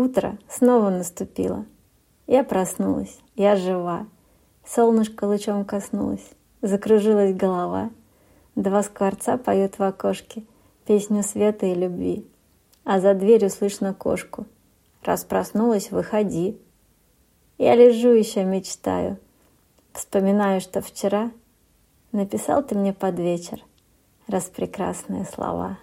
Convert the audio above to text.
Утро снова наступило. Я проснулась, я жива. Солнышко лучом коснулось, закружилась голова. Два скворца поют в окошке песню света и любви. А за дверью слышно кошку. Раз проснулась, выходи. Я лежу еще, мечтаю. Вспоминаю, что вчера написал ты мне под вечер распрекрасные слова.